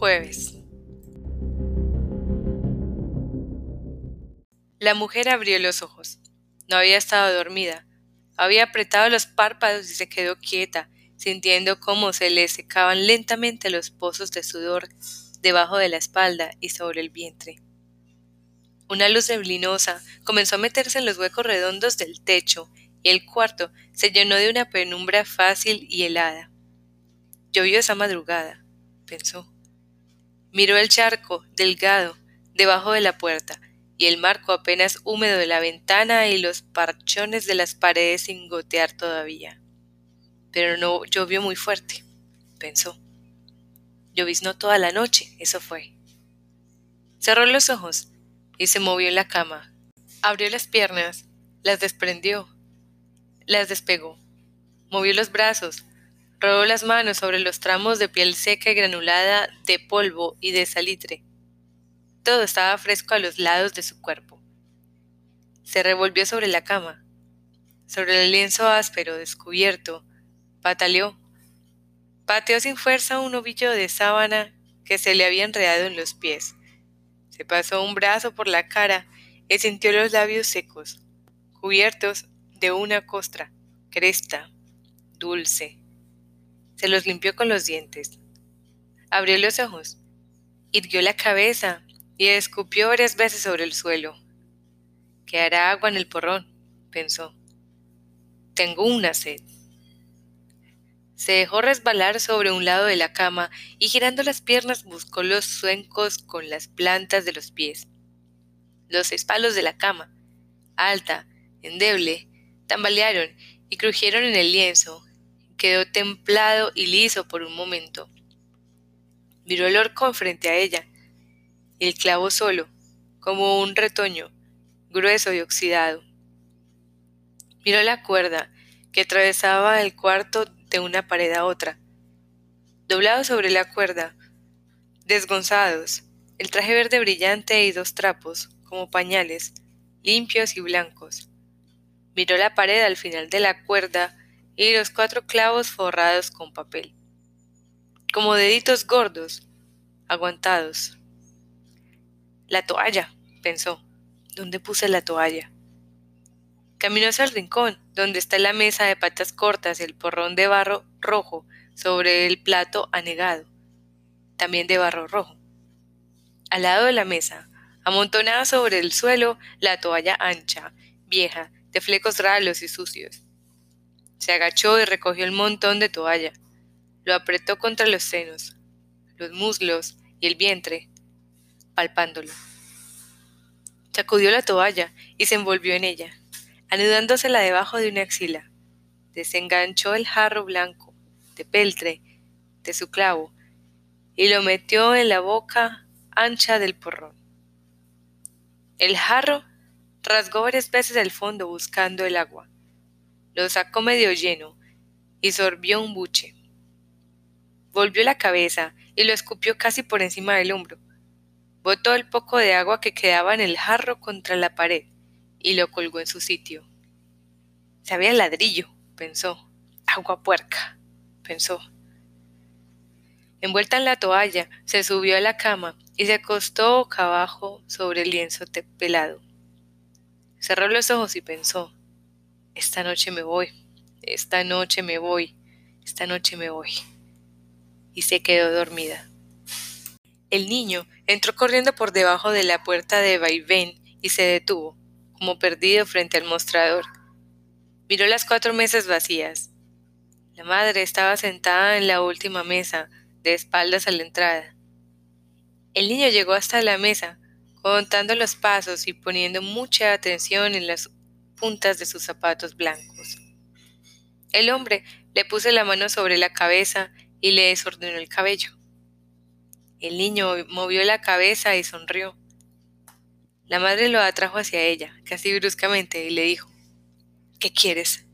Jueves. La mujer abrió los ojos. No había estado dormida. Había apretado los párpados y se quedó quieta, sintiendo cómo se le secaban lentamente los pozos de sudor debajo de la espalda y sobre el vientre. Una luz neblinosa comenzó a meterse en los huecos redondos del techo y el cuarto se llenó de una penumbra fácil y helada. Llovió esa madrugada, pensó. Miró el charco, delgado, debajo de la puerta, y el marco apenas húmedo de la ventana y los parchones de las paredes sin gotear todavía. Pero no llovió muy fuerte, pensó. Lloviznó toda la noche, eso fue. Cerró los ojos y se movió en la cama. Abrió las piernas, las desprendió, las despegó. Movió los brazos, rodó las manos sobre los tramos de piel seca y granulada de polvo y de salitre todo estaba fresco a los lados de su cuerpo. Se revolvió sobre la cama. Sobre el lienzo áspero descubierto, pataleó. Pateó sin fuerza un ovillo de sábana que se le había enredado en los pies. Se pasó un brazo por la cara y sintió los labios secos, cubiertos de una costra, cresta, dulce. Se los limpió con los dientes. Abrió los ojos, irguió la cabeza y escupió varias veces sobre el suelo. Quedará agua en el porrón, pensó. Tengo una sed. Se dejó resbalar sobre un lado de la cama y girando las piernas buscó los zuencos con las plantas de los pies. Los espalos de la cama, alta, endeble, tambalearon y crujieron en el lienzo. Quedó templado y liso por un momento. Miró el horcón frente a ella el clavo solo, como un retoño, grueso y oxidado. Miró la cuerda que atravesaba el cuarto de una pared a otra. Doblado sobre la cuerda, desgonzados, el traje verde brillante y dos trapos, como pañales, limpios y blancos. Miró la pared al final de la cuerda y los cuatro clavos forrados con papel, como deditos gordos, aguantados. La toalla, pensó. ¿Dónde puse la toalla? Caminó hacia el rincón, donde está la mesa de patas cortas y el porrón de barro rojo sobre el plato anegado, también de barro rojo. Al lado de la mesa, amontonada sobre el suelo, la toalla ancha, vieja, de flecos ralos y sucios. Se agachó y recogió el montón de toalla. Lo apretó contra los senos, los muslos y el vientre, palpándolo. Sacudió la toalla y se envolvió en ella, anudándosela debajo de una axila. Desenganchó el jarro blanco, de peltre, de su clavo, y lo metió en la boca ancha del porrón. El jarro rasgó varias veces el fondo buscando el agua. Lo sacó medio lleno y sorbió un buche. Volvió la cabeza y lo escupió casi por encima del hombro botó el poco de agua que quedaba en el jarro contra la pared y lo colgó en su sitio. Sabía ladrillo, pensó. Agua puerca, pensó. Envuelta en la toalla, se subió a la cama y se acostó boca abajo sobre el lienzo pelado. Cerró los ojos y pensó, esta noche me voy, esta noche me voy, esta noche me voy. Y se quedó dormida. El niño entró corriendo por debajo de la puerta de vaivén y se detuvo, como perdido frente al mostrador. Miró las cuatro mesas vacías. La madre estaba sentada en la última mesa, de espaldas a la entrada. El niño llegó hasta la mesa, contando los pasos y poniendo mucha atención en las puntas de sus zapatos blancos. El hombre le puso la mano sobre la cabeza y le desordenó el cabello. El niño movió la cabeza y sonrió. La madre lo atrajo hacia ella, casi bruscamente, y le dijo, ¿Qué quieres?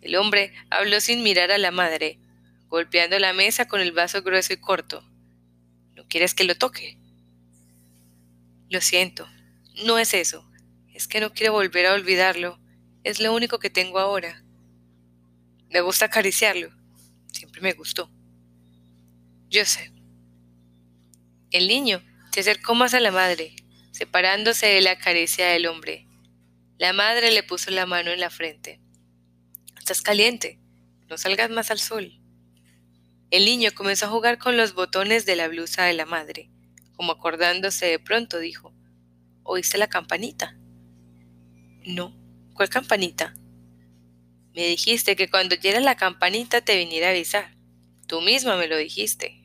El hombre habló sin mirar a la madre, golpeando la mesa con el vaso grueso y corto. ¿No quieres que lo toque? Lo siento, no es eso. Es que no quiero volver a olvidarlo. Es lo único que tengo ahora. Me gusta acariciarlo. Siempre me gustó. Yo sé. El niño se acercó más a la madre, separándose de la caricia del hombre. La madre le puso la mano en la frente. Estás caliente, no salgas más al sol. El niño comenzó a jugar con los botones de la blusa de la madre. Como acordándose de pronto, dijo, ¿Oíste la campanita? No, ¿cuál campanita? Me dijiste que cuando oyera la campanita te viniera a avisar. Tú misma me lo dijiste.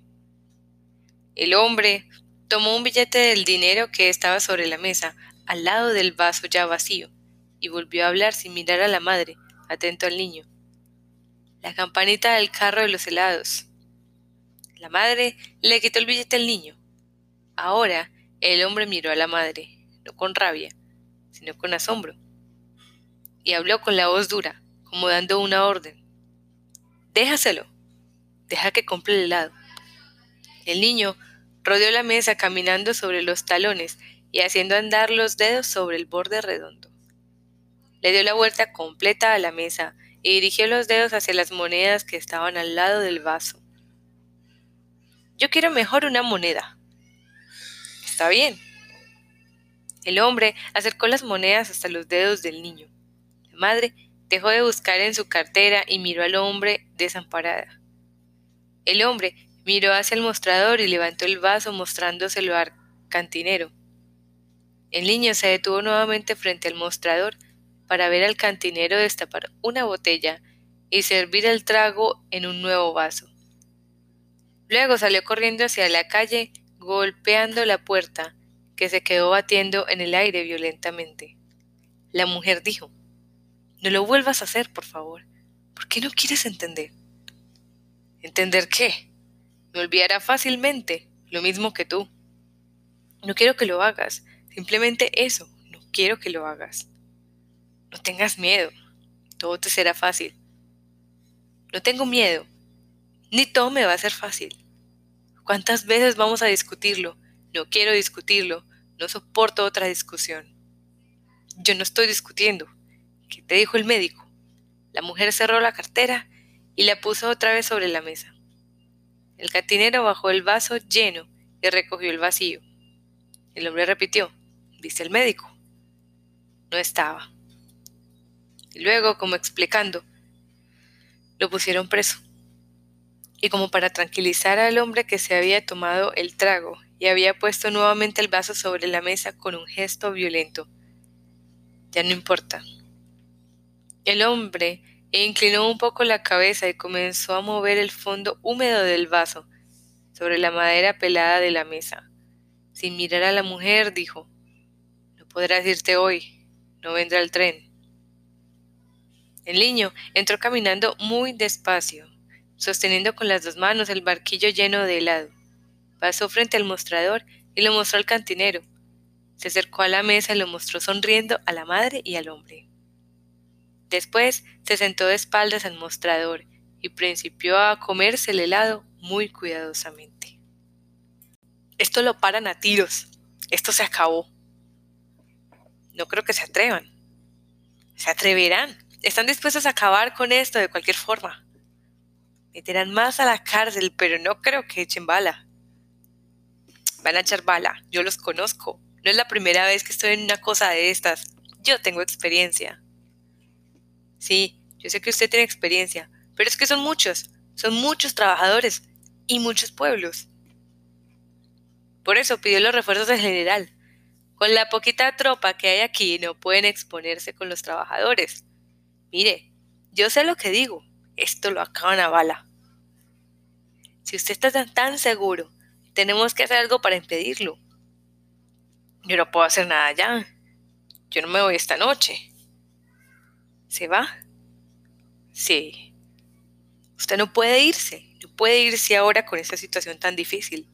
El hombre tomó un billete del dinero que estaba sobre la mesa, al lado del vaso ya vacío, y volvió a hablar sin mirar a la madre, atento al niño. La campanita del carro de los helados. La madre le quitó el billete al niño. Ahora el hombre miró a la madre, no con rabia, sino con asombro, y habló con la voz dura, como dando una orden. Déjaselo, deja que compre el helado. El niño rodeó la mesa caminando sobre los talones y haciendo andar los dedos sobre el borde redondo. Le dio la vuelta completa a la mesa y dirigió los dedos hacia las monedas que estaban al lado del vaso. Yo quiero mejor una moneda. Está bien. El hombre acercó las monedas hasta los dedos del niño. Madre dejó de buscar en su cartera y miró al hombre desamparada. El hombre miró hacia el mostrador y levantó el vaso mostrándoselo al cantinero. El niño se detuvo nuevamente frente al mostrador para ver al cantinero destapar una botella y servir el trago en un nuevo vaso. Luego salió corriendo hacia la calle, golpeando la puerta, que se quedó batiendo en el aire violentamente. La mujer dijo, No lo vuelvas a hacer, por favor. ¿Por qué no quieres entender? ¿Entender qué? Me olvidará fácilmente, lo mismo que tú. No quiero que lo hagas, simplemente eso, no quiero que lo hagas. No tengas miedo, todo te será fácil. No tengo miedo, ni todo me va a ser fácil. ¿Cuántas veces vamos a discutirlo? No quiero discutirlo, no soporto otra discusión. Yo no estoy discutiendo. ¿Qué te dijo el médico? La mujer cerró la cartera y la puso otra vez sobre la mesa. El cantinero bajó el vaso lleno y recogió el vacío. El hombre repitió, dice el médico. No estaba. Y luego, como explicando, lo pusieron preso y como para tranquilizar al hombre que se había tomado el trago y había puesto nuevamente el vaso sobre la mesa con un gesto violento. Ya no importa. El hombre inclinó un poco la cabeza y comenzó a mover el fondo húmedo del vaso sobre la madera pelada de la mesa. Sin mirar a la mujer, dijo, No podrás irte hoy, no vendrá el tren. El niño entró caminando muy despacio, sosteniendo con las dos manos el barquillo lleno de helado. Pasó frente al mostrador y lo mostró al cantinero. Se acercó a la mesa y lo mostró sonriendo a la madre y al hombre. Después se sentó de espaldas al mostrador y principió a comerse el helado muy cuidadosamente. Esto lo paran a tiros. Esto se acabó. No creo que se atrevan. Se atreverán. Están dispuestos a acabar con esto de cualquier forma meterán más a la cárcel, pero no creo que echen bala. Van a echar bala, yo los conozco. No es la primera vez que estoy en una cosa de estas. Yo tengo experiencia. Sí, yo sé que usted tiene experiencia, pero es que son muchos, son muchos trabajadores y muchos pueblos. Por eso pidió los refuerzos del general. Con la poquita tropa que hay aquí no pueden exponerse con los trabajadores. Mire, yo sé lo que digo esto lo acaban a bala. Si usted está tan, seguro, tenemos que hacer algo para impedirlo. Yo no puedo hacer nada ya. Yo no me voy esta noche. ¿Se va? Sí. Usted no puede irse. No puede irse ahora con esta situación tan difícil.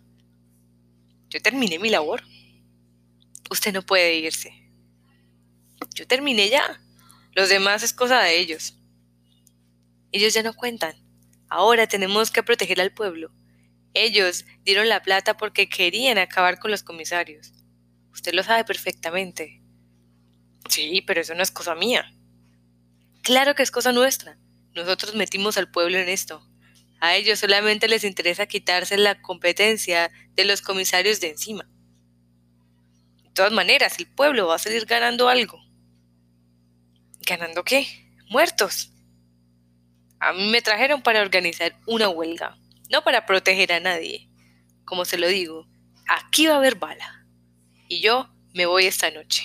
Yo terminé mi labor. Usted no puede irse. Yo terminé ya. Los demás es cosa de ellos. Ellos ya no cuentan. Ahora tenemos que proteger al pueblo. Ellos dieron la plata porque querían acabar con los comisarios. Usted lo sabe perfectamente. Sí, pero eso no es cosa mía. Claro que es cosa nuestra. Nosotros metimos al pueblo en esto. A ellos solamente les interesa quitarse la competencia de los comisarios de encima. De todas maneras, el pueblo va a salir ganando algo. ¿Ganando qué? Muertos. A mí me trajeron para organizar una huelga, no para proteger a nadie. Como se lo digo, aquí va a haber bala. Y yo me voy esta noche.